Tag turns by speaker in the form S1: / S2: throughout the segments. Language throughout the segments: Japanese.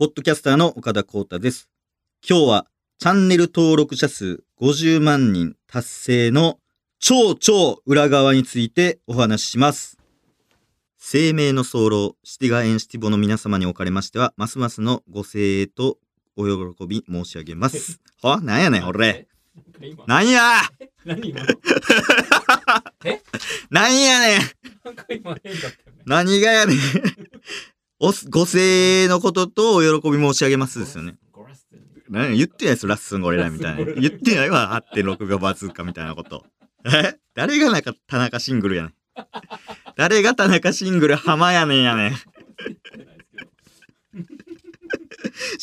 S1: ポッドキャスターの岡田光太です。今日はチャンネル登録者数50万人達成の超超裏側についてお話しします。生命の早漏、シティガエンシティボの皆様におかれましては、ますますのご声援とお喜び申し上げます。は？なんやねん、俺。なんや？
S2: 何今
S1: なんやねん。何がやねんおすご声援のこととお喜び申し上げますですよね。。何言ってないですラッスンゴレラみたいな。言ってないわ、8.6がバズーカみたいなこと。え？誰がなんか田中シングルやねん。誰が田中シングル浜やねんやねん。
S2: 言ってないです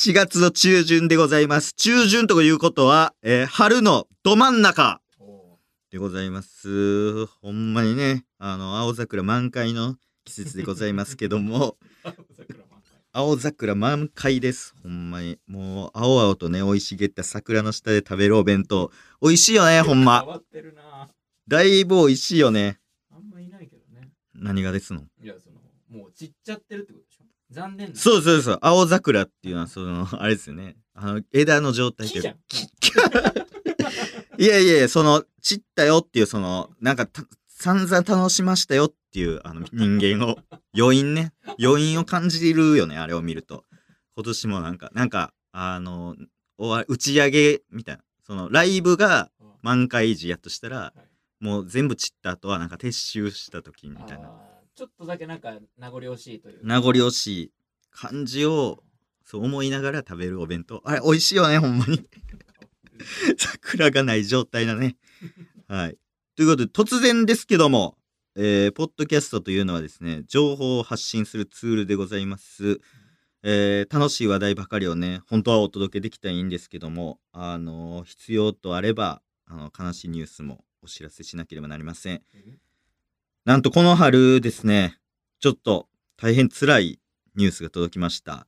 S2: けど
S1: 4月の中旬でございます。中旬ということは、えー春のど真ん中
S2: お
S1: でございます。ほんまにね、あの、青桜満開の季節でございますけども、青桜満開です。ほんまに。もう、青々とね、生い茂った桜の下で食べるお弁当。美味しいよね、ほんまだいぶ美味しいよね。
S2: あんまいないけどね。
S1: 何がですの？
S2: いや、その、もう散っちゃってるってことでしょ残念な。
S1: そうそうそう。青桜っていうのは、その、あれですよね。あの、枝の状態
S2: 木じゃん。
S1: いやいやいや、その、散ったよっていう、その、なんかた、散々楽しましたよっていう、あの、人間を、余韻ね。余韻を感じるよね、あれを見ると。今年もなんか、なんか、あの、打ち上げみたいな。その、ライブが
S2: うん
S1: 満開時やとしたら、
S2: い
S1: もう全部散った後は、なんか撤収した時みたいな。
S2: ちょっとだけなんか名残惜しいというか。
S1: 名残惜しい感じを、そう思いながら食べるお弁当。あれ、美味しいよね、ほんまに。桜がない状態だね。はい。ということで、突然ですけども、えー、ポッドキャストというのはですね、情報を発信するツールでございます。えー楽しい話題ばかりをね、本当はお届けできたらいいんですけども、あの必要とあれば、あの、悲しいニュースもお知らせしなければなりません。なんとこの春ですね、ちょっと大変辛いニュースが届きました。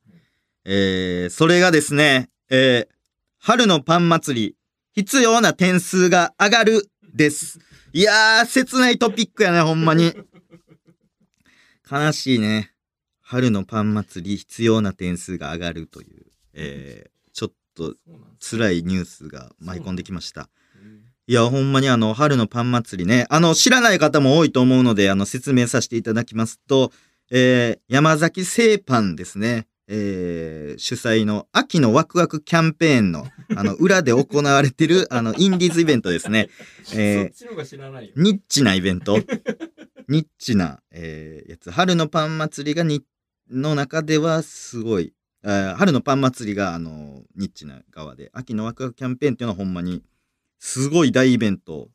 S1: えー、それがですね、えー、春のパン祭り、必要な点数が上がるです。いやー、切ないトピックやね、ほんまに。悲しいね。春のパン祭り、必要な点数が上がるという、えー、ちょっと辛いニュースが舞い込んできました。
S2: うん
S1: いや、ほんまにあの、春のパン祭りね、あの、知らない方も多いと思うので、あの、説明させていただきますと、えー、山崎製パンですね、えー、主催の秋のワクワクキャンペーンの、あの、裏で行われてる、あの、インディーズイベントですね。えー
S2: そっちの方が知らないよ。
S1: ニッチなイベント。ニッチな、えーやつ。春のパン祭りがに、の中ではすごい、春のパン祭りが、あの、ニッチな側で、秋のワクワクキャンペーンっていうのはほんまに、すごい大イベント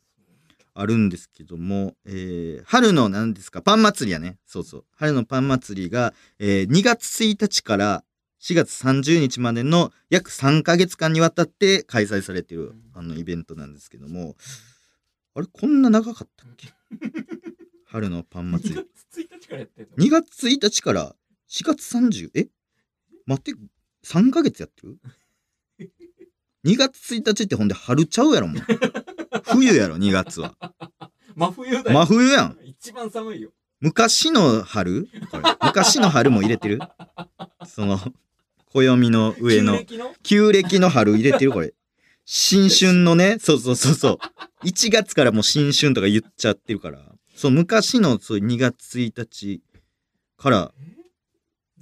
S1: あるんですけども、えー春の何ですか、パン祭りやね。そうそう。春のパン祭りが、えー2月1日から4月30日までの約3ヶ月間にわたって開催されているあのイベントなんですけども、あれこんな長かったっけ？春のパン祭り。
S2: 2月1日からやってんの
S1: ？2月1日から4月30え？待って3ヶ月やってる ?2 月1日ってほんで春ちゃうやろもう冬やろ2月は。
S2: 真冬だよ。
S1: 真冬やん。
S2: 一番寒いよ。
S1: 昔の春？これ。昔の春も入れてる？その暦の上の。
S2: 旧暦の？
S1: 旧暦の春入れてるこれ。新春のね。そうそうそうそう。1月からもう新春とか言っちゃってるから。そう昔のそう2月1日から。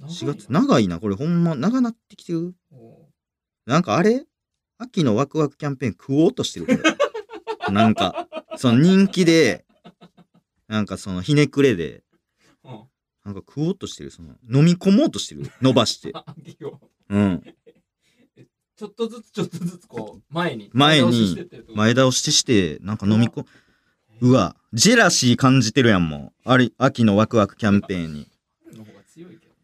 S1: 4月？長いなこれ。ほんま長なってきてる。
S2: お
S1: なんかあれ？秋のワクワクキャンペーン食おうとしてるこれなんかその人気でなんかそのひねくれで
S2: ううん
S1: なんか食おうとしてるその飲み込もうとしてる伸ばして。
S2: あ秋を
S1: うん。
S2: ちょっとずつちょっとずつこう前に
S1: 前に
S2: 倒ししてってるってこと？
S1: 前倒ししてなんか飲み込うわ。ジェラシー感じてるやんもう。あれ秋のワクワクキャンペーンに。
S2: 春の方が強いけどね。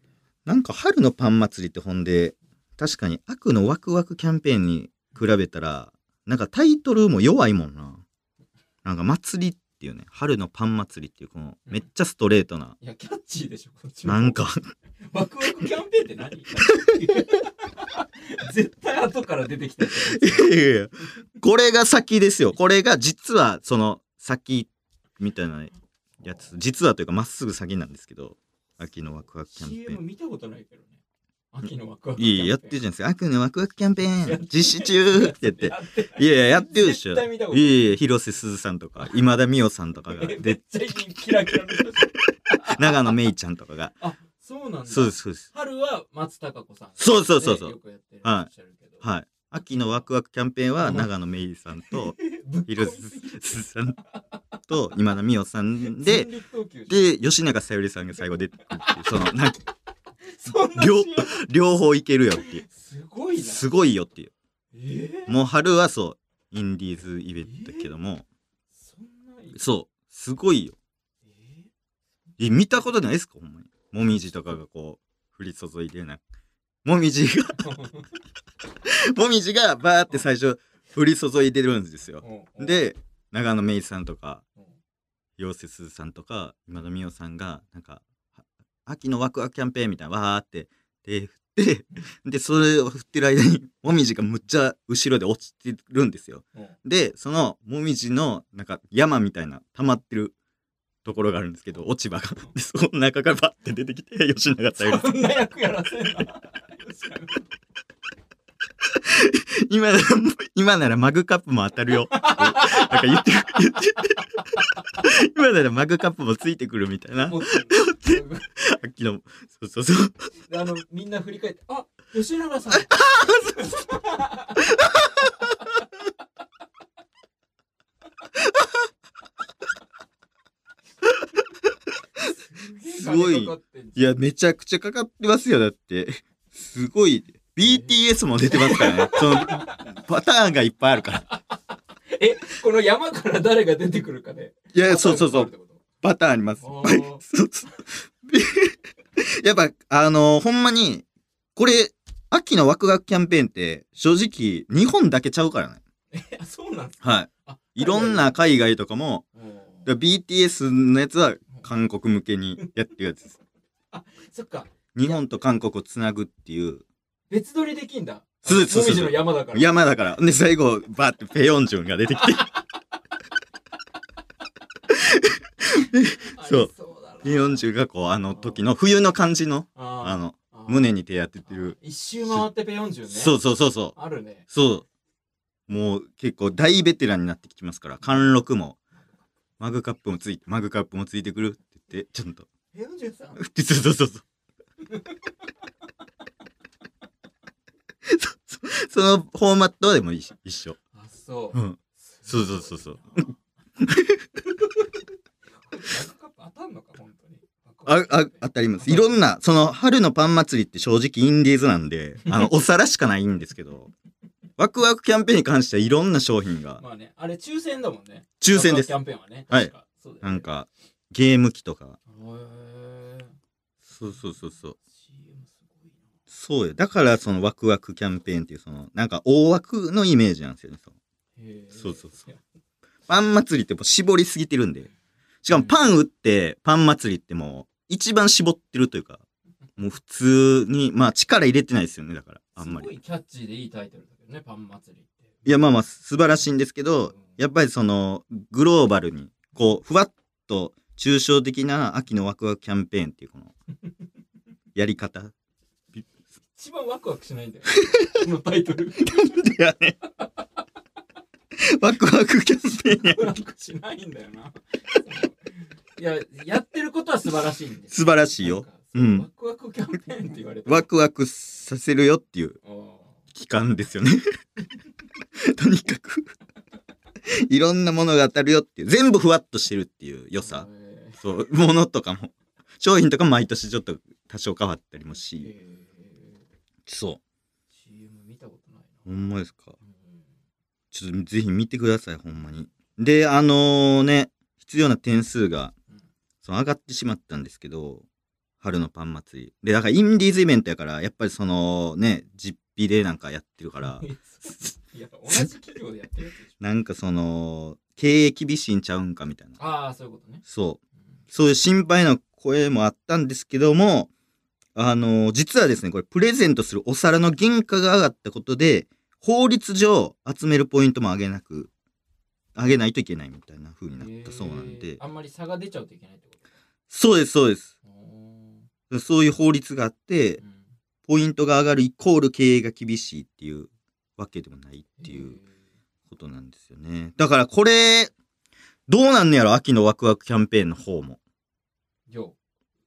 S1: なんか春のパン祭りってほんで確かに秋のワクワクキャンペーンに比べたらなんかタイトルも弱いもんな。なんか祭りっていうね。春のパン祭りっていうこのめっちゃストレートな。い
S2: やキャッチーでしょこっちも。
S1: なんか。
S2: ワクワクキャンペーンって何？絶対後から出てきたやつ
S1: いやいやこれが先ですよ。これが実はその先みたいなやつ。実はというかまっすぐ先なんですけど。秋のワクワクキャンペー
S2: CM
S1: ン
S2: 見たことないけどね秋のワクワク
S1: いやいややってるじゃないですか。悪のワクワクキャンペーン。実施中って言って。
S2: い
S1: いやいややってるでしょ。い。やいや広瀬すずさんとか 今田美桜さんとかが。
S2: えめ
S1: で
S2: っちゃキラキラ
S1: 長野めいちゃんとかが。
S2: あそうなんだ。
S1: そうですそうです。
S2: 春は松たか子さん
S1: そうそうそうそう。
S2: ねよくやってる
S1: はい
S2: らっしゃるけど。
S1: はい。秋のワクワクキャンペーンは長野めいさんと 広瀬
S2: す
S1: ずさんと今田美桜さんでで吉永小百合さんが最後出てくるっていうそのなんか両両方いけるよっていう。
S2: すごいな。
S1: すごいよっていう。
S2: えー？
S1: もう春はそうインディーズイベントだけども。
S2: そ
S1: う。すごいよ。
S2: え
S1: え見たことないですか？ほんまに。もみじとかがこう降り注いでなもみじが。
S2: ー
S1: もみじがバーって最初降り注いでるんですよ。
S2: うんうん。
S1: で長野めいさんとか
S2: うん。
S1: 広瀬すずさんとか今田美桜さんがなんかは秋のワクワクキャンペーンみたいなわーって手振ってでそれを振ってる間にもみじがむっちゃ後ろで落ちてるんですよ。
S2: うん。
S1: でそのもみじのなんか山みたいな溜まってるところがあるんですけど落ち葉が。でその中からバッて出てきて吉永小百合さん
S2: そんな役やらせんな
S1: 今なら今ならマグカップも当たるよ。なんか言って言って今ならマグカップもついてくるみたいな。
S2: もう
S1: 秋のそうそうそう。
S2: あのみんな振り返ってあ吉永さん。
S1: すごい。いやめちゃくちゃかかってますよだって。すごい BTS も出てますからね。そのパターンがいっぱいあるから。
S2: えこの山から誰が出てくるかで
S1: いやそうそうそう。
S2: パターン
S1: あります。やっぱ、あのーほんまに、これ、秋のワクワクキャンペーンって、正直、日本だけちゃうからね。
S2: えそうなんですか？
S1: は
S2: あ
S1: い。いろんな海外とかも、BTS のやつは韓国向けにやってるやつです。
S2: そっか。
S1: 日本と韓国をつなぐっていう、
S2: 別撮りできんだ。の山だから。
S1: 山だから。で、最後、バーってペヨンジュンが出てきて、
S2: あ
S1: そうペヨンジュンがこう、あの時の冬の感じの、
S2: あ
S1: あの、
S2: あ
S1: 胸に手当ててる。
S2: 一周回ってペヨンジュンね。
S1: そうそうそうそう。
S2: あるね。
S1: そう。もう結構大ベテランになってきてますから、貫禄も、マグカップもついて、マグカップもついてくるって言って、ちょっと、
S2: ペヨンジュンさん。
S1: そうそうそうそう。そのフォーマットでも一緒一緒。
S2: あそう。
S1: うん。そうそうそうそう。
S2: 当たんのか本当に。
S1: あ、あ、当たります。いろんな、その春のパン祭りって正直インディーズなんで、あの、お皿しかないんですけど、ワクワクキャンペーンに関してはいろんな商品が、
S2: まあねあれ抽選だもんね。
S1: 抽選です。
S2: キャンペーンはね。
S1: はい。
S2: そうだよね。
S1: なんか、ゲーム機とか、
S2: へー。
S1: そうそうそうそう。そうよ。だからそのワクワクキャンペーンっていうそのなんか大枠のイメージなんですよね。その
S2: へー
S1: そうそうそうパン祭りってもう絞りすぎてるんで。しかもパン売ってパン祭りってもう一番絞ってるというか、もう普通に、まあ力入れてないですよね。だから、あんますり。
S2: ごいキャッチーでいいタイトルだけどねパン祭りって
S1: いやまあまあ素晴らしいんですけど、やっぱりそのグローバルに、こう、ふわっと抽象的な秋のワクワクキャンペーンっていうこの、やり方。
S2: 一番ワクワクしないんだよ このタイトル。
S1: いやね。ワクワクキャンペーンや。
S2: ワクワクしないんだよな。いややってることは素晴らしいんです
S1: 素晴らしいよ。
S2: う
S1: うん。
S2: ワクワクキャンペーンって言われて。
S1: ワクワクさせるよっていう期間ですよね。とにかく。いろんなものが当たるよっていう。全部ふわっとしてるっていう良さ。そうものとかも。商品とかも毎年ちょっと多少変わったりもし。
S2: へ
S1: そ
S2: ー CM 見たことないう
S1: ほんまですか？ちょっとぜひ見てくださいほんまに。であのね必要な点数が
S2: うん。
S1: その上がってしまったんですけど春のパン祭り。でだからインディーズイベントやからやっぱりそのね実費でなんかやってるから。
S2: いや同じ企業でやってるやつでしょ。
S1: なんかその経営厳しいんちゃうんかみたいな。
S2: ああそういうことね、
S1: そう。
S2: うん。
S1: そういう心配な声もあったんですけども、あの実はですね、これプレゼントするお皿の原価が上がったことで、法律上集めるポイントも上げなく、上げないといけないみたいな風になったそうなん
S2: へ
S1: で
S2: ー、あんまり差が出ちゃうといけないってこと？
S1: そうです、そうです。
S2: お
S1: そういう法律があって
S2: ー、うん
S1: ポイントが上がるイコール経営が厳しいっていうわけでもないっていうことなんですよね。だからこれ、どうなんねやろ？秋のワクワクキャンペーンの方も。
S2: いや、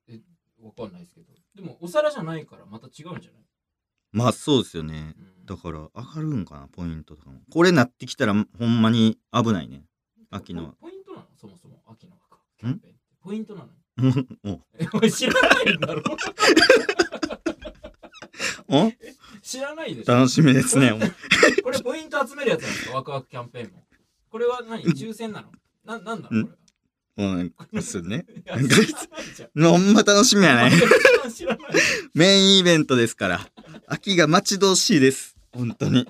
S2: え、わかんないですけど。でも、お皿じゃないからまた違うんじゃない？
S1: まあそうですよね。
S2: うん。
S1: だから上がるんかな、ポイントとかも。これなってきたらほんまに危ないね。秋の。
S2: ポポイントなの？そもそも秋のキャンペーンって。ポイントなの？
S1: お
S2: え、お前知らないんだろ？
S1: お？
S2: 知らないでしょ？
S1: 楽しみですね。
S2: これポイント集めるやつなんですか？ワクワクキャンペーンも。これは何？抽選なの？な、なんなのこ
S1: うん、ですね。ほんま楽しみやね。メインイベントですから。秋が待ち遠しいです。本当に。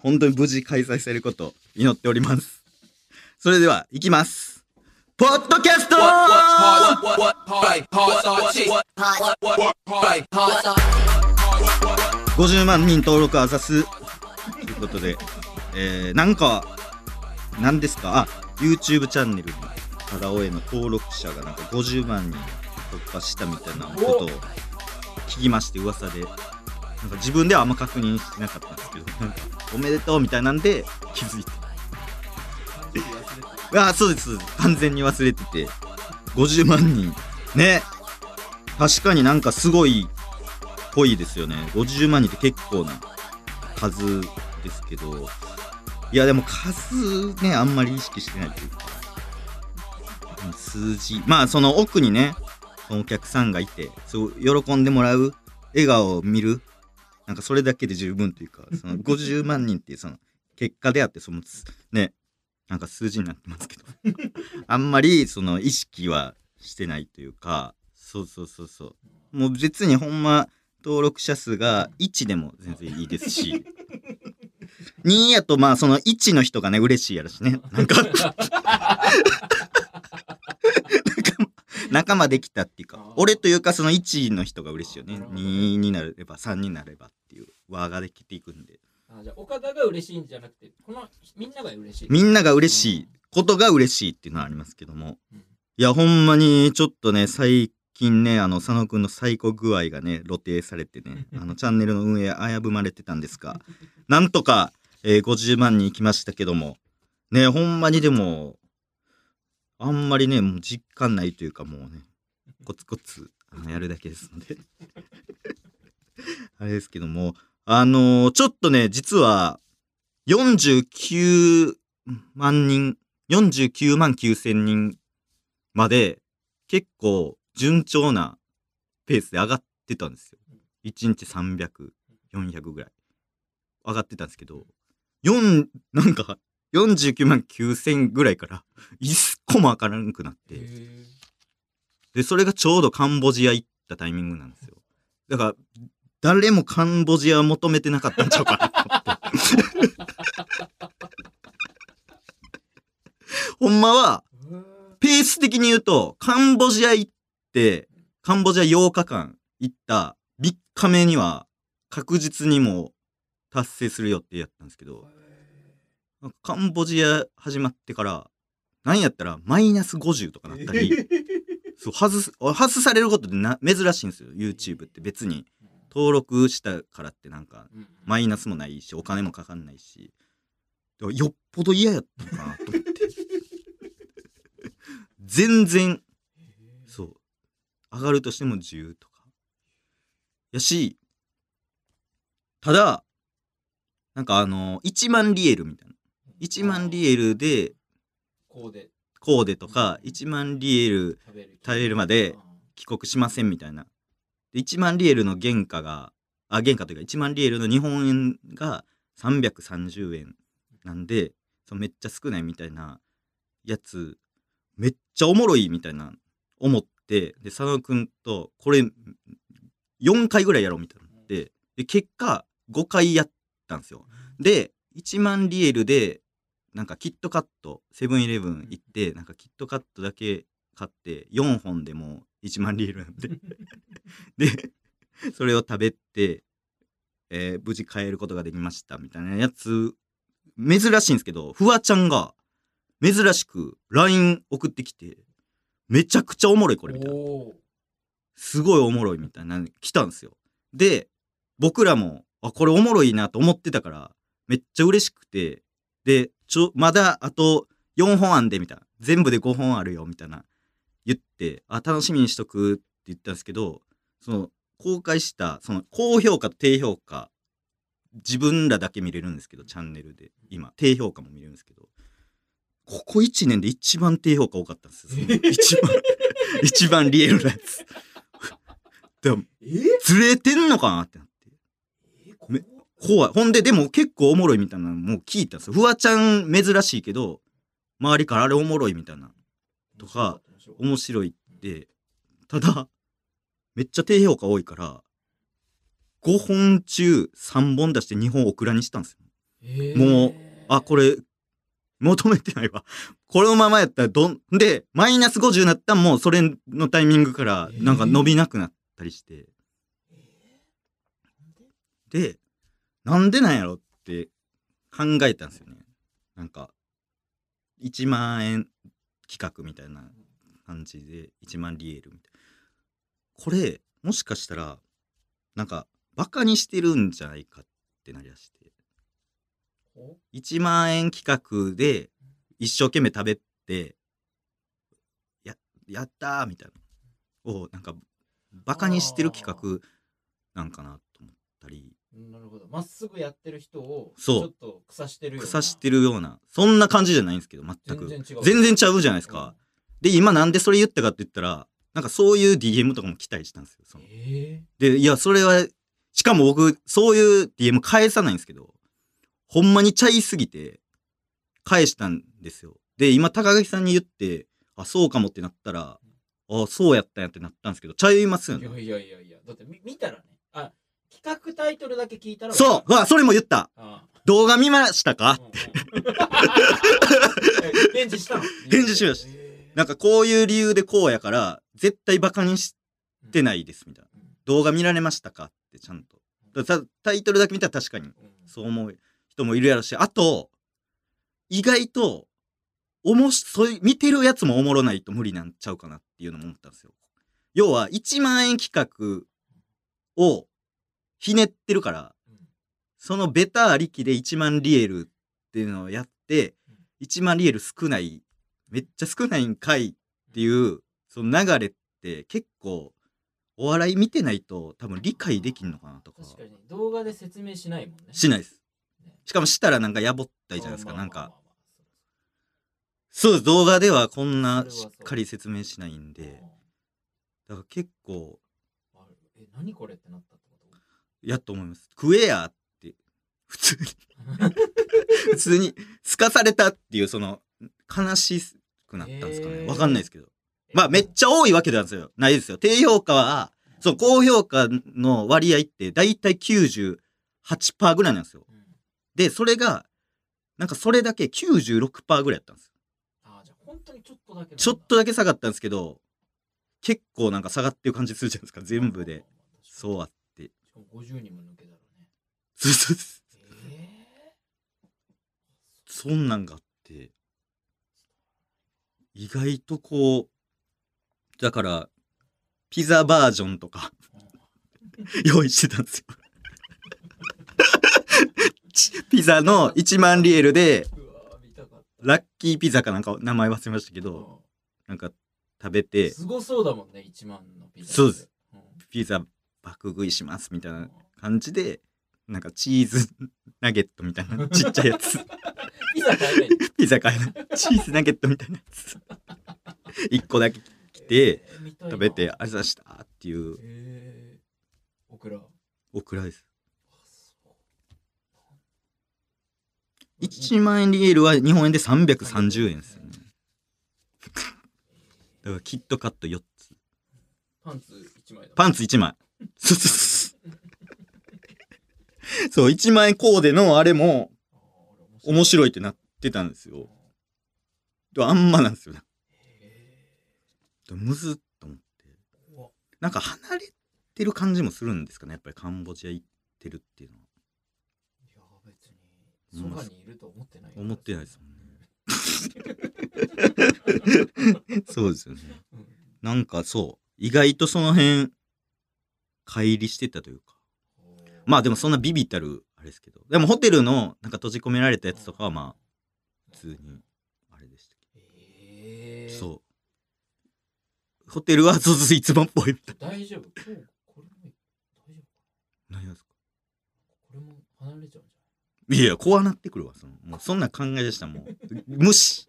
S1: 本当に無事開催されることを祈っております。それでは、行きます。ポッドキャスト !50 万人登録あざす。ということで、えー、なんか、何ですか？あ、YouTube チャンネルただおえの登録者がなんか50万人突破したみたいなことを聞きまして、噂で。なんか自分ではあんま確認してなかったんですけど、おめでとうみたいなんで気づいて。あ、そうです。完全に忘れてて。50万人。ね。確かになんかすごいっぽいですよね。50万人って結構な数ですけど。いやでも数ね、あんまり意識してないというか。うん数字。まあその奥にね、お客さんがいて、そう喜んでもらう笑顔を見る。なんかそれだけで十分というか、その 50万人っていうその結果であって、そのつね、なんか数字になってますけど、あんまりその意識はしてないというか、そうそうそうそう。もう別にほんま登録者数が1でも全然いいですし、2やとまあその1の人がね、嬉しいやろしね。なんか、仲間できたっていうか、俺というかその1の人が嬉しいよね。2になれば3になればっていう輪ができていくんで。
S2: あじゃあ岡田が嬉しいんじゃなくて、このみんなが嬉しい。
S1: みんなが嬉しいことが嬉しいっていうのはありますけども。
S2: うん
S1: いや、ほんまにちょっとね、最近ね、あの、佐野くんの最高具合がね、露呈されてね、あの、チャンネルの運営危ぶまれてたんですが、なんとか、えー50万人行きましたけども、ね、ほんまにでも、あんまりね、もう実感ないというかもうね、コツコツあのやるだけですので。あれですけども、あのーちょっとね、実は、49万人、49万9千人まで結構順調なペースで上がってたんですよ。1日300、400ぐらい上がってたんですけど、4、なんか49万9千ぐらいから1個も上がらなくなって、
S2: へ
S1: で、それがちょうどカンボジア行ったタイミングなんですよ。だから、誰もカンボジア求めてなかったんちゃうかなと思って。ほんまは、
S2: ー
S1: ペース的に言うと、カンボジア行って、カンボジア8日間行った3日目には確実にもう達成する予定やったんですけど、カンボジア始まってから、なんやったらマイナス50とかなったり、そう外す、外されることってな珍しいんですよ、YouTube って別に。登録したからってなんか、
S2: うん
S1: マイナスもないし、お金もかかんないし、よっぽど嫌やったのかなと思って。全然、上がるとしても10とか。やし、ただ、なんかあの、1万リエルみたいな。1万リエルで、
S2: こうで
S1: コーデとか、1万リエル
S2: 食べる
S1: まで帰国しませんみたいな。で1万リエルの原価が、あ、原価というか1万リエルの日本円が330円なんで、そのめっちゃ少ないみたいなやつ、めっちゃおもろいみたいな思って、で、佐野くんとこれ4回ぐらいやろうみたいなので、で、結果5回やったんですよ。で、1万リエルで、なんかキットカット、セブンイレブン行って、なんかキットカットだけ買って、4本でも1万リエルなんで。で、それを食べて、えー無事帰ることができましたみたいなやつ、珍しいんですけど、フワちゃんが珍しく LINE 送ってきて、めちゃくちゃおもろいこれみたいな。すごいおもろいみたいな、来たんですよ。で、僕らもあこれおもろいなと思ってたからめっちゃ嬉しくてでちょまだあと4本あんでみたいな。全部で5本あるよみたいな。言ってあ楽しみにしとくって言ったんですけどその公開したその高評価と低評価自分らだけ見れるんですけどチャンネルで。今低評価も見れるここ1年で一番低評価多かったんですよ。一番 一番リエルなやつ。でも
S2: え？
S1: ずれてんのかなってなって。
S2: え
S1: め怖い。ほんででも結構おもろいみたいなのもう聞いたんですよ。フワちゃん珍しいけど周りからあれおもろいみたいな。とか面白いって。ただめっちゃ低評価多いから5本中3本出して2本オクラにしたんですよ。
S2: え
S1: もうあこれ求めてないわ。このままやったらどんでマイナス50になったらもうそれのタイミングからなんか伸びなくなったりして、でなんでなんやろって考えたんですよね。なんか1万円企画みたいな感じで1万リエールみたいな。これもしかしたらなんかバカにしてるんじゃないかってなりだして。
S2: お
S1: 1万円企画で一生懸命食べてややったーみたいな。をなんかバカにしてる企画なんかなと思ったり。
S2: なるほど。まっすぐやってる人をち
S1: そう。
S2: ょっと腐してるような。
S1: 腐してるような。そんな感じじゃないんですけど全く。
S2: 全然
S1: ちゃうじゃないですか、で今なんでそれ言ったかって言ったらなんかそういう DM とかも来たりしたんですよその。
S2: え
S1: でいやそれはしかも僕そういう DM 返さないんですけどほんまにちゃいすぎて返したんですよ。で今高垣さんに言ってあそうかもってなったらあそうやったんやってなったんですけどちゃいますよね。
S2: いやいやいやいやだってみ見たらねあ企画タイトルだけ聞いたら
S1: そううわそれも言った。
S2: あ
S1: 動画見ましたか？
S2: あうん。うん え返事したの？
S1: 返事しました。
S2: え。ー
S1: なんかこういう理由でこうやから絶対バカにしてないですみたいな。
S2: うん。
S1: 動画見られましたか？ってちゃんと。タイトルだけ見たら確かに
S2: うん。
S1: そう思う人もいるやろし、あと、意外と、おもし、そういう、見てるやつもおもろないと無理なんちゃうかなっていうのも思ったんですよ。要は、1万円企画をひねってるから、
S2: うん
S1: そのベタありきで1万リエルっていうのをやって、1万リエル少ない、めっちゃ少ないんかいっていう、その流れって結構、お笑い見てないと多分理解できんのかなとか。
S2: 確かに動画で説明しないもんね
S1: しないです。
S2: ね
S1: しかもしたらなんかやぼったいじゃないですか。なんかそうです動画ではこんなしっかり説明しないんで、だから結構、
S2: え何これってなったってこと？
S1: やっと思います。食えやって、普通に、普通に、すかされたっていう、その、悲しくなったんですかね。わかんないですけど。まあ、めっちゃ多いわけなんですよ。ないですよ。低評価は、そう、高評価の割合って、だいたい98%ぐらいなんですよ。
S2: うん
S1: で、それが、なんかそれだけ96%ぐらいやったんですよ。
S2: あじゃあ本当にちょっとだけだ
S1: ちょっとだけ下がったんですけど、結構なんか下がってる感じするじゃないですか、全部で。そうあって。
S2: しかも50人も抜けたらね
S1: そうそうそう。
S2: え
S1: そんなんがあって、意外とこう、だから、ピザバージョンとか 用意してたんですよ。ちピザの1万リエルで、ラッキーピザかなんか名前忘れましたけど、なんか食べ
S2: うん
S1: て、
S2: すごそうだもんね1万のピザ
S1: そうです。
S2: うん。
S1: ピザ爆食いしますみたいな感じで、なんかチーズ ナゲットみたいなちっちゃいやつ。
S2: ピザ買えない。
S1: ピザ買えない。チーズナゲットみたいなやつ。1個だけ来て、食べて、あざしたっていう。
S2: えー。オクラ。
S1: オクラです。
S2: あそう
S1: 1万円リエールは日本円で330円ですよね。だからキットカット4つ。
S2: パンツ1枚だ
S1: パンツ1枚。そうそうそうそう、1万円コーデのあれも面白いってなってたんですよ。でもあんまなんですよ。むずっと思って。なんか離れてる感じもするんですかね。やっぱりカンボジア行ってるっていうのは。
S2: そばにいると思ってないよ
S1: 思ってないですもんね。そうですよね。
S2: うん。
S1: なんかそう、意外とその辺、乖離してたというか、まあでもそんなビビったるあれですけど。でもホテルのなんか閉じ込められたやつとかはまあ普通にあれでしたけ
S2: えー、
S1: どそう。ホテルはそうそういつもっぽいみたい
S2: 大丈夫？今日これも大丈夫
S1: な？何がですか？
S2: これも離れちゃうんじ
S1: いや怖なってくるわ。そのもうそんな考えでしたらもう。無視。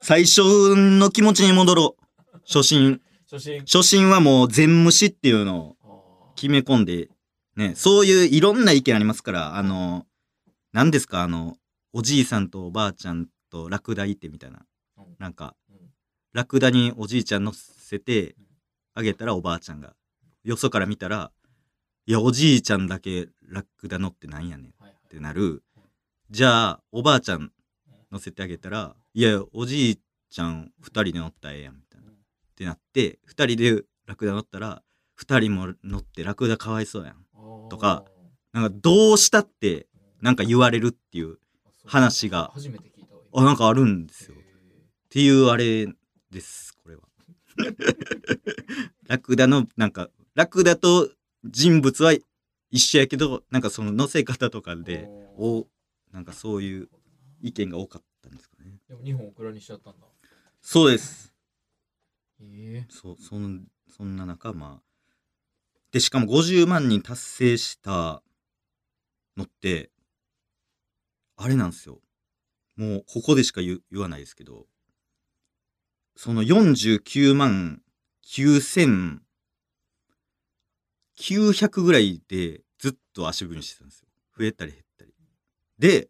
S1: 最初の気持ちに戻ろう。初心。
S2: 初心。
S1: 初心はもう全無視っていうのを決め込んで、ね、そういういろんな意見ありますから、あの、何ですか、あの、おじいさんとおばあちゃんとラクダいてみたいな。
S2: うん。
S1: なんか、
S2: うん。
S1: ラクダにおじいちゃん乗せてあげたらおばあちゃんが、よそから見たら、いや、おじいちゃんだけラクダ乗ってなんやねんってなる。じゃあ、おばあちゃん乗せてあげたら、いや、おじいちゃん二人で乗ったらええやん、みたいな。ってなって、二人でラクダ乗ったら、二人も乗ってラクダかわいそうやん。とかなんかどうしたってなんか言われるっていう話が
S2: 初めて聞いたわ
S1: あなんかあるんですよ。っていうあれですこれは。ラクダのなんかラクダと人物は一緒やけどなんかその乗せ方とかで
S2: お
S1: おなんかそういう意見が多かったんですかね。
S2: でも2本オクラにしちゃったんだ
S1: そうです。
S2: ええ
S1: そうそんそんな中まあでしかも50万人達成したのってあれなんですよもうここでしか言う言わないですけどその49万9900ぐらいでと足踏みしてたんですよ増えたり減ったりで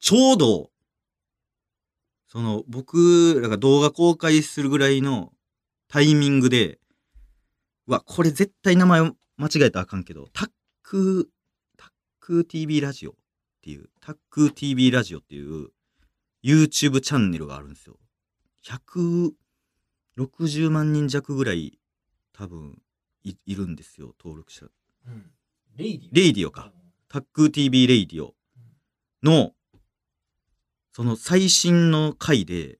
S1: ちょうどその僕らが動画公開するぐらいのタイミングで、うわ、これ絶対名前間違えたらあかんけど、タック、タック TV ラジオっていう、タック TV ラジオっていう YouTube チャンネルがあるんですよ。160万人弱ぐらい多分いいるんですよ、登録者。
S2: うんレイディ
S1: レイディオか。タック TV レイディオの、その最新の回で、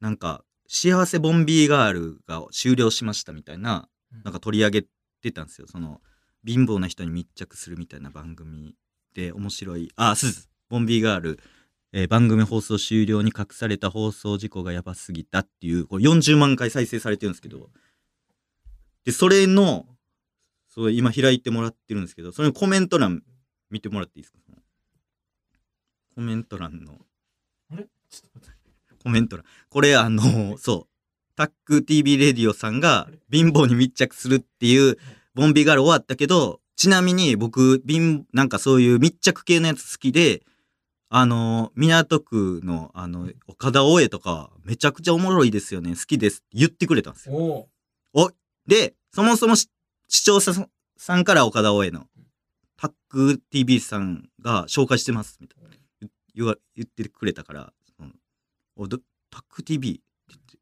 S1: なんか、幸せボンビーガールが終了しましたみたいな、
S2: うん
S1: なんか取り上げてたんですよ。その、貧乏な人に密着するみたいな番組で面白い。あ、す。ボンビーガール、えー番組放送終了に隠された放送事故がやばすぎたっていう、これ40万回再生されてるんですけど、で、それの、そう、今開いてもらってるんですけど、それのコメント欄見てもらっていいですか？コメント欄の、
S2: あれ？ちょっと待って
S1: コメント欄。これあの、そう、タック TV レディオさんが貧乏に密着するっていうボンビーガール終わったけど、ちなみに僕、貧、なんかそういう密着系のやつ好きで、あの、港区の、あの、岡田大江とか、めちゃくちゃおもろいですよね、好きですって言ってくれたんですよ。
S2: おお
S1: で、そもそもし視聴者さんから岡田大江の、タック TV さんが紹介してます、みたいな。言言わ言ってくれたから、そのおどタック TV って言って、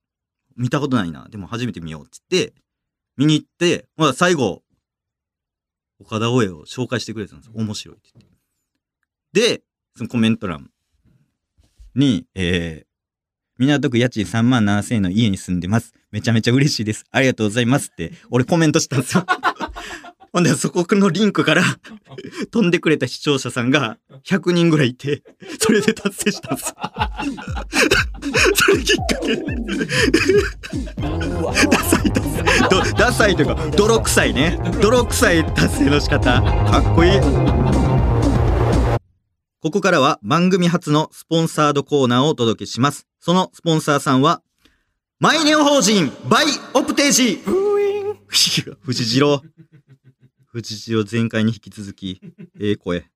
S1: 見たことないな、でも初めて見ようって言って、見に行って、まあ最後、岡田大江を紹介してくれたんですよ。面白いって言って。で、そのコメント欄に、えー、港区家賃3万7千円の家に住んでます。めちゃめちゃ嬉しいです。ありがとうございますって、俺コメントしたんですよ。ほんで、そこのリンクから飛んでくれた視聴者さんが100人ぐらいいて、それで達成したんですよ。それきっかけ。ダサいダサい。ダサいというか、泥臭いね。泥臭い達成の仕方。かっこいい。ここからは番組初のスポンサードコーナーをお届けします。そのスポンサーさんは、マイネオ法人バイオプテージ 藤次郎。藤次郎前回に引き続き、ええ声。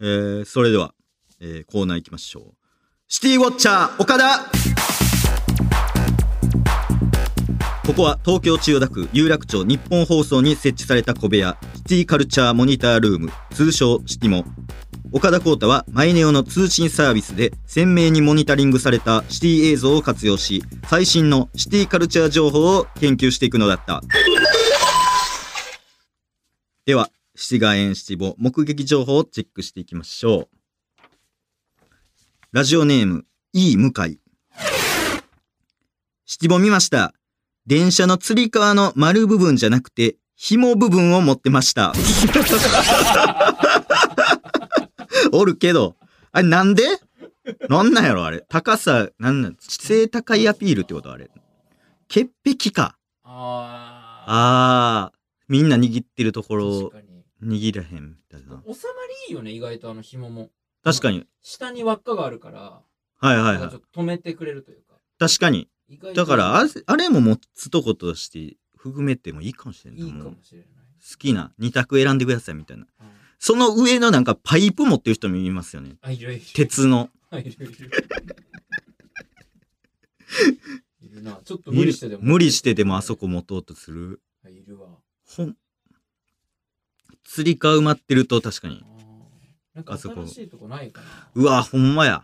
S1: えー、それでは、えー、コーナー行きましょう。シティウォッチャー岡田ここは東京千代田区有楽町日本放送に設置された小部屋シティカルチャーモニタールーム通称シティモ岡田光太はマイネオの通信サービスで鮮明にモニタリングされたシティ映像を活用し最新のシティカルチャー情報を研究していくのだった。ではシティガーエンシティボ目撃情報をチェックしていきましょう。ラジオネーム E 向井。シティボ見ました。電車のつり革の丸部分じゃなくて紐部分を持ってました。おるけど、あれなんで？なんなんやろ？あれ。高さ、なんなん、背高いアピールってこと？あれ。潔癖か。
S2: あ
S1: あー、みんな握ってるとこ
S2: あ。
S1: ろ
S2: 確かに。
S1: 握らへんみたいな。
S2: 収まりいいよね、意外とあの紐も。
S1: 確かに。
S2: 下に輪っかがあるから、
S1: はいはいはい
S2: 止めてくれるというか。
S1: 確かに。だからあれ、あれも持つとことして含めてもいいかもしれんない。
S2: いいか
S1: も
S2: しれない。
S1: 好きな2択選んでくださいみたいな。
S2: うん
S1: その上のなんかパイプ持ってる人もいますよね。
S2: あ、いるいる。
S1: 鉄の。
S2: あいるいる。いるな。ちょっと無理してでも。
S1: 無理してでもあそこ持とうとする。
S2: あ。いるわ。
S1: ほん。釣り革埋まってると確かに
S2: なんか
S1: あそこ
S2: 新しいとこないかな。
S1: うわ、ほんまや。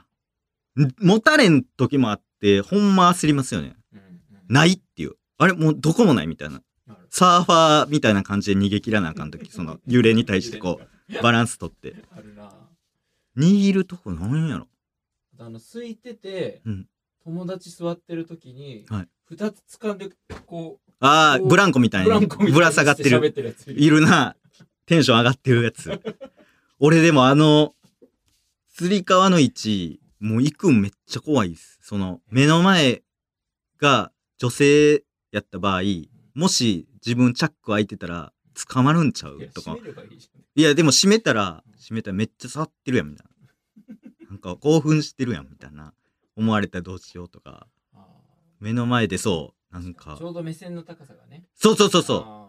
S1: ん持たれん時もあって、ほんま焦りますよね。
S2: うんうん。
S1: ないっていう。あれもうどこもないみたいな。サーファーみたいな感じで逃げ切らなあかん時、その揺れに対してこう、バランス取って。
S2: あるな。
S1: 握るとこなんやろ。
S2: あの、空いてて、
S1: うん
S2: 友達座ってる時に、
S1: はい
S2: 二つ掴んで、こ
S1: ああ、
S2: こう
S1: ブランコみた
S2: う、
S1: い
S2: に
S1: にぶら下がってる。
S2: してるいる。
S1: な。テンション上がってるやつ。俺でもあの、釣り革の位置、もう行くんめっちゃ怖いです。その、目の前が女性やった場合、もし自分チャック開いてたら捕まるんちゃ
S2: いうや
S1: とか
S2: い
S1: や、でも閉めたら、閉めたらめっちゃ触ってるやん、みたいな。なんか興奮してるやん、みたいな。思われたらどうしようとか。
S2: あ
S1: 目の前でそう、な
S2: ー
S1: んか
S2: ち。ょうど目線の高さがね。
S1: そうそうそうそう。
S2: あ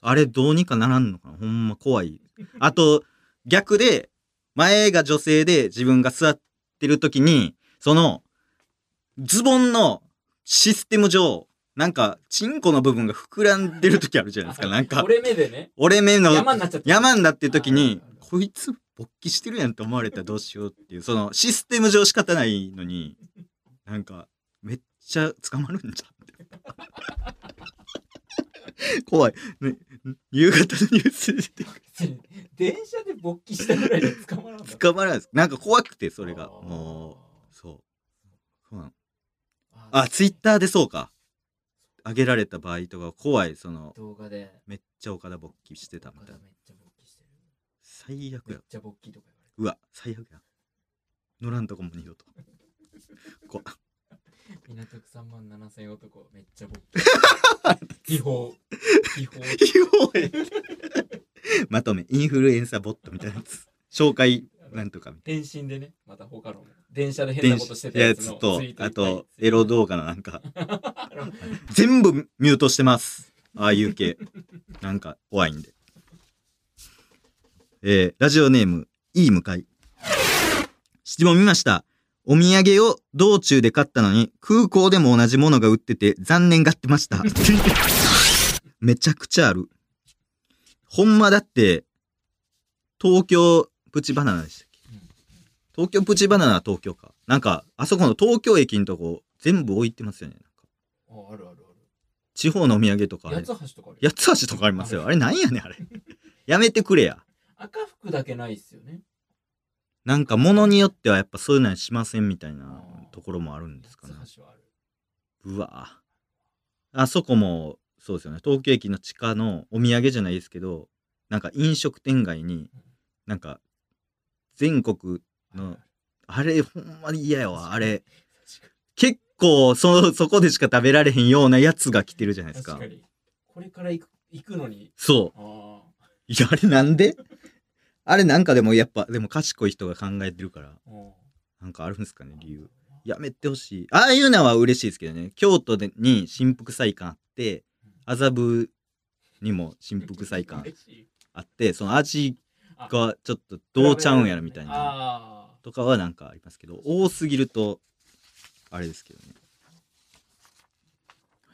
S1: あれどうにかならんのかな？ほんま怖い。あと、逆で、前が女性で自分が座ってる時に、その、ズボンのシステム上、なんか、チンコの部分が膨らんでる時あるじゃ
S2: ー
S1: ないですか。なんか、
S2: 折れ目でね、
S1: 折れ目の
S2: 山になっちゃって。
S1: 山になってる時にこいつ勃起してるやんって思われたらどうしようっていう、そのシステム上仕方ないのに、なんか、めっちゃ捕まるんじゃんって。怖い。ね、夕方のニュースで出てくる
S2: 電車で勃起したぐらいで捕まらんだ
S1: 捕まらないです。なんか怖くて、それが。もう、そう。そうなの。
S2: あ
S1: あ、ツイッターでそうか。上げられた場合とか怖い、その、
S2: 動画で
S1: めっちゃ岡田勃起してたみたいな
S2: め。っちゃ勃起してる
S1: 最悪や
S2: めっ。ちゃ勃起とか
S1: うわ、最悪や。乗らんとこも二度と。こ
S2: 言われる港区3万7千男めっちゃ勃起違法違法
S1: まとめ、インフルエンサーボットみたいなやつ。紹介なんとかみたい
S2: 返信でねまた他の電車で
S1: な。
S2: 変なことしてたやつ
S1: とあと、エロ動画のなんか、全部ミュートしてます。ああいう系。なんか、怖いんで。えー、ラジオネーム、いい向かい。質問見ました。お土産を道中で買ったのに、空港でも同じものが売ってて残念がってました。めちゃくちゃある。ほんまだって、東京プチバナナでしたっけ？
S2: うん
S1: 東京プチバナナは東京か。なんか、あそこの東京駅のとこ、全部置いてますよね。なんか
S2: ああるある
S1: 地方のお土産とか
S2: ある八つ橋とかある
S1: 八つ橋とかありますよ。あれなんやねん、あれ。やめてくれや。
S2: 赤服だけないっすよね
S1: なんか物によってはやっぱそういうのはしませんみたいなところもあるんですかね。
S2: 八つ橋はある
S1: うわあそこも、そうですよね。東京駅の地下のお土産じゃないですけど、なんか飲食店街に、なんか、全国の、あれほんまに嫌やわ。あれ、結構そ、そこでしか食べられへんようなやつが来てるじゃないですか。
S2: 確かにこれから行く行くのに
S1: そう。
S2: あ
S1: いや、あれなんで？あれなんかでもやっぱ、でも賢い人が考えてるから、なんかあるんですかね、理由。やめてほしい。ああいうのは嬉しいですけどね。京都でに新福祭館あって、麻布にも新福祭館 あって、その味
S2: あ
S1: がちょっとどうちゃうんやろみたいな。
S2: あ
S1: とかはなんかありますけど、多すぎると、あれですけどね。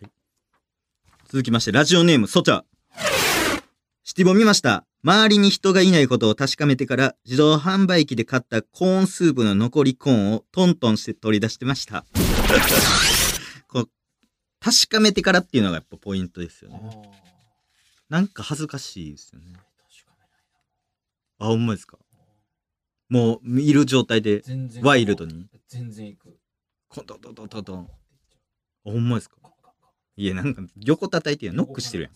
S1: はい。続きまして、ラジオネーム、ソチャ。シティボ見ました。周りに人がいないことを確かめてから、自動販売機で買ったコーンスープの残りコーンをトントンして取り出してました。こう確かめてからっていうのがやっぱポイントですよね。
S2: ー
S1: なんか恥ずかしいですよね。あ、ほんまですか？もう、いる状態で、
S2: 全然
S1: ワイルドに？
S2: 全然行く。
S1: コントントントントントン。あ、ほんまですか？いやなんか横叩いてやんノックしてるやん。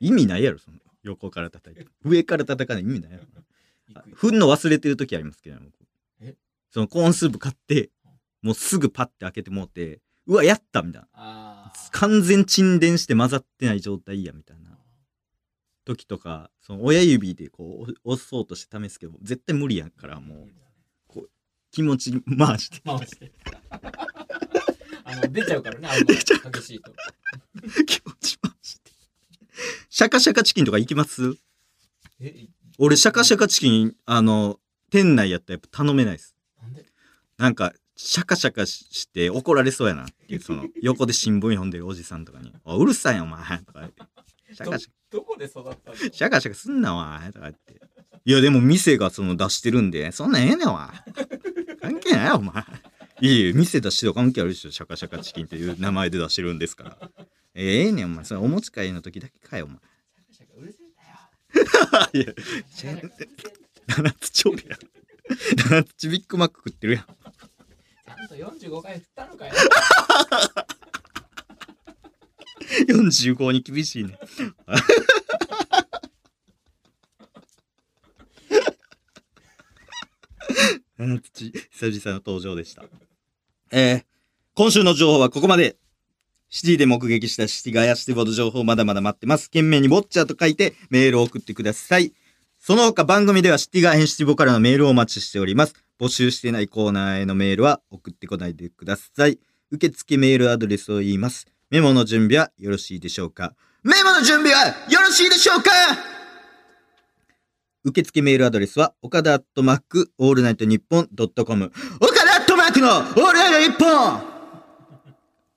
S1: 意味ないやろその横から叩いて。上から叩かない意味ないやろ。
S2: 行くよ
S1: 振んの忘れてる時ありますけどね僕。
S2: え？
S1: そのコーンスープ買ってもうすぐパッて開けてもうてうわやったみたいな。完全沈殿して混ざってない状態やみたいな時とかその親指でこう押そうとして試すけど絶対無理やからもう気持ち回して。
S2: 回して。あの出ちゃうからねあの
S1: 出ちゃ
S2: 激しいと。
S1: 気持ち回して。シャカシャカチキンとか行きます？
S2: え
S1: 俺シャカシャカチキンあの店内やったらやっぱ頼めないです。
S2: なんで？
S1: なんかシャカシャカしして怒られそうやなっていうその横で新聞読んでるおじさんとかに「おうるさいよお前」とか言ってシャカシャカ
S2: どこで育ったの？
S1: シャカシャカすんなお前とか言って。いやでも店がその出してるんで、そんなんええねんお前。関係ないよお前。いやいや、店出してる関係あるでしょ。シャカシャカチキンっていう名前で出してるんですから。ええねんお前。それお持ち帰りの時だけかよお前。
S2: シャカシャカ うるせえんだよ
S1: いや、七つちょうや。七つビッグマック食ってるやん。
S2: ちゃんと45回振ったのかよ
S1: 45に厳しいね。七つち久々の登場でした。えー、今週の情報はここまで。シティで目撃したシティガヤシティボード情報まだまだ待ってます。懸命にウォッチャーと書いてメールを送ってください。その他番組ではシティガヤシティボからのメールをお待ちしております。募集していないコーナーへのメールは送ってこないでください。受付メールアドレスを言います。メモの準備はよろしいでしょうか？メモの準備はよろしいでしょうか？受付メールアドレスは、岡田アットマーク、オールナイトニッポンドットコム。岡田アットマークの、オールナイトニッポ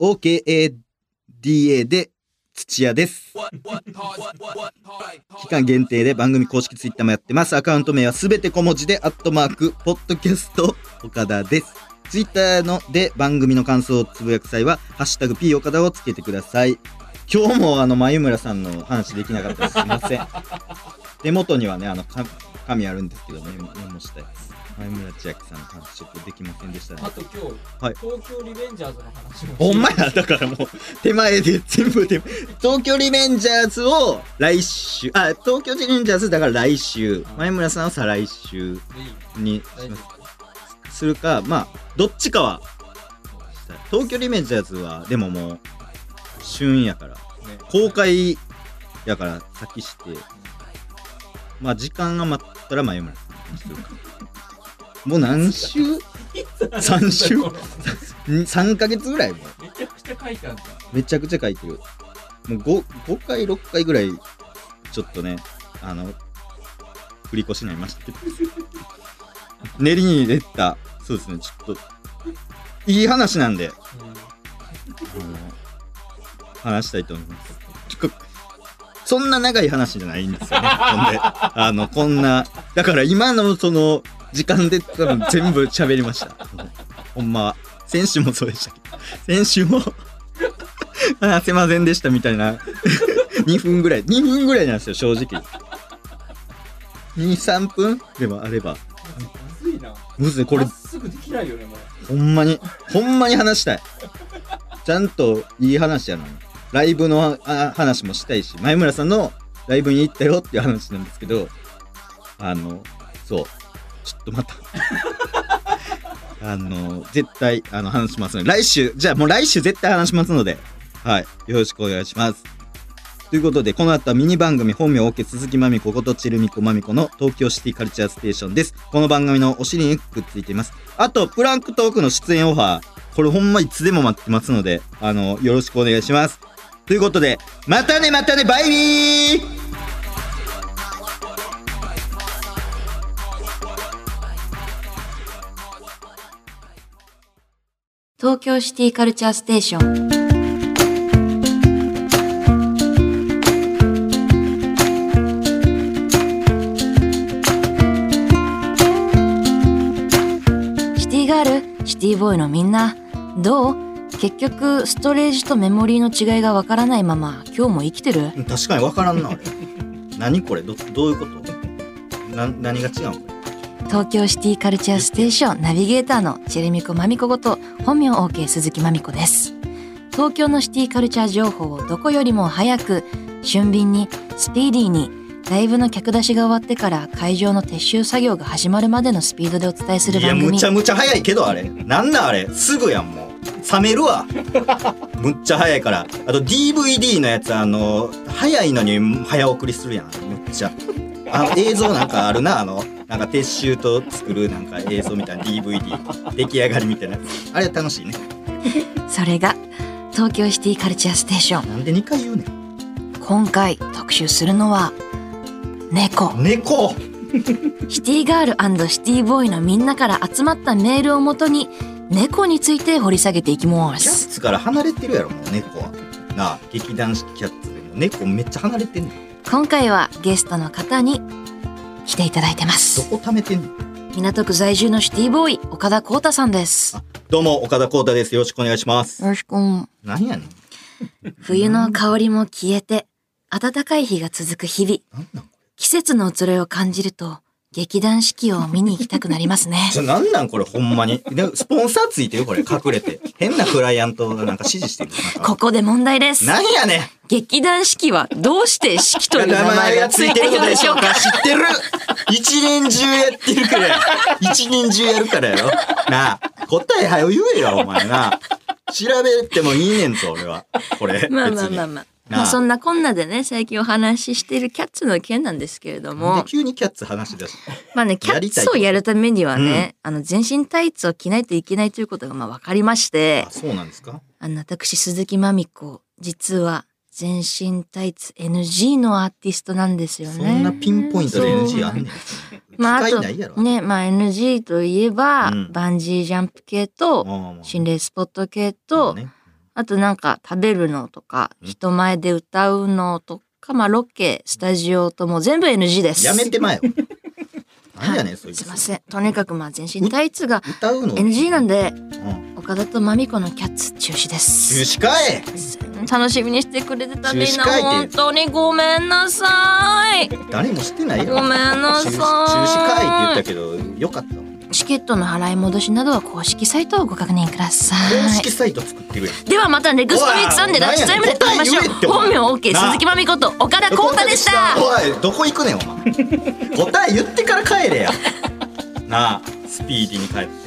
S1: ン !OKADA で、土屋です。期間限定で番組公式ツイッターもやってます。アカウント名はすべて小文字で、アットマーク、ポッドキャスト、岡田です。ツイッターので番組の感想をつぶやく際は、ハッシュタグ P 岡田をつけてください。今日もあの、眉村さんの話できなかったです。すいません。手元にはね、あの、か紙あるんですけど、メモメモしたやつ。眉村千秋さんの話ちょっとできませんでしたね
S2: あ。と今日、
S1: はい
S2: 東京リベンジャーズの話も
S1: ほんまや、だからもう、手前で全部手前。東京リベンジャーズを来週、あ、東京リベンジャーズだから来週、前村さんは再来週にしますするか、まあ、どっちかは、東京リベンジャーズは、でももう、旬やから、公開やから先して、まあ、時間が待ったら前村さんにするか。もう何週？三週 ?3 ヶ月ぐらいもう。
S2: めちゃくちゃ書いてあるじゃん
S1: めちゃくちゃ書いてる。もう 5, 5回、6回ぐらい、ちょっとね、あの、振り越しになりましたけど。練りに入れた、そうですね、ちょっと、いい話なんで、話したいと思います。ちょそんな長い話じゃないんですよね。ほんで、あの、こんな、だから今のその、時間で多分全部喋りました。ほんまは。先週もそうでしたけど、先週も、話せませんでしたみたいな、2分ぐらい、2分ぐらいなんですよ、正直。2、3分でもあれば。
S2: むずい
S1: これ
S2: まっ、すぐできないよねもう
S1: ほんまに、ほんまに話したい。ちゃんといい話やな。ライブのあ話もしたいし、前村さんのライブに行ったよっていう話なんですけど、あの、そう、ちょっとまた、あの、絶対、あの、話しますので、来週、じゃあもう来週絶対話しますので、はい、よろしくお願いします。ということで、この後はミニ番組本名 OK 鈴木まみこことチルミコまみこの東京シティカルチャーステーションです。この番組のお尻にくっついています。あと、プランクトークの出演オファー、これほんまいつでも待ってますので、あの、よろしくお願いします。ということで、またねまたねバイビー
S3: 東京シティカルチャーステーションティボーイのみんなどう？結局ストレージとメモリーの違いがわからないまま今日も生きてる？
S1: 確かにわからんな、あれ。何これ？ど、どういうこと？な、何が違うのこ
S3: 東京シティカルチャーステーションナビゲーターのチェレミコマミコこと本名 OK 鈴木まみこです。東京のシティカルチャー情報をどこよりも早く俊敏にスピーディーにライブの客出しが終わってから会場の撤収作業が始まるまでのスピードでお伝えする
S1: いや
S3: 番組
S1: むちゃむちゃ早いけどあれ。なんなんあれすぐやんもう。冷めるわ。むっちゃ早いから。あと DVD のやつあの早いのに早送りするやん。むっちゃ。あ映像なんかあるなあのなんか撤収と作るなんか映像みたいな DVD 出来上がりみたいな。あれ楽しいね。
S3: それが東京シティカルチャーステーション。
S1: なんで2回言うね
S3: 今回特集するのは猫。
S1: ん猫。
S3: シティガールシティボーイのみんなから集まったメールをもとに猫について掘り下げていきま
S1: キャッ
S3: す
S1: ツから離れてるやろもう猫は。なあ劇団四季キャッツでも猫めっちゃ離れてんねん。
S3: 今回はゲストの方に来ていただいてま
S1: ど
S3: す
S1: こ貯めてんの？
S3: 港区在住のシティボーイ岡田光太さんです。
S1: どうも岡田光太です。よろしくお願いします。
S3: よろしく。
S1: 何やねん。
S3: 冬の香りも消えて暖かい日が続く日々季節の移ろいを感じると劇団四季を見に行きたくなりますね。
S1: れじゃなんなんこれほんまに？でスポンサーついてるこれ隠れて。変なクライアントがなんか指示してる
S3: ここで問題です。
S1: なんやねん。
S3: 劇団四季はどうして四季という名前がついているのでしょうか？
S1: 知ってる。一年中やってるから一年中やるからやろ。なあ。答えはよ言えよお前な。調べてもいいねんぞ俺は。これ
S3: まあまあまあまあ。まあそんなこんなでね、最近お話ししているキャッツの件なんですけれども。
S1: で、急にキャッツ話し出した
S3: まあね、キャッツをやるためにはね、あの、全身タイツを着ないといけないということがまあ分かりまして。
S1: あ、そうなんですか？
S3: あの、私、鈴木まみこ、実は全身タイツ NG のアーティストなんですよね。
S1: そんなピンポイントで NG あんねん。
S3: まあ、あと、ね、まあ NG といえば、
S1: うん。
S3: バンジージャンプ系と、心霊スポット系と、
S1: ね
S3: あとなんか食べるのとか、
S1: うん
S3: 人前で歌うのとか、まあロケ、スタジオとも全部 NG です。
S1: やめてまえよ。何やねん、そいつ。
S3: すいません。とにかくまあ全身タイツが
S1: 歌うの
S3: ？NG なんで、
S1: うん。
S3: 岡田とまみこのキャッツ中止です。
S1: 中止かい
S3: 楽しみにしてくれてたみんな
S1: 中止かいって
S3: 本当にごめんなさい。
S1: 誰もしてないよ。
S3: ごめんなさい
S1: 中止中止かいって言ったけど、よかったわ。
S3: チケットの払い戻しなどは公式サイトをご確認くださ
S1: 公
S3: い。
S1: 式サイト作ってるやん。
S3: ではまたネクストウィークサンデーラッチタイムで会いましょう。本名 OK 鈴木まみこと岡田光太でした。
S1: おい、どこ行くねん、お前。答え言ってから帰れや。なあ、スピーディーに帰って。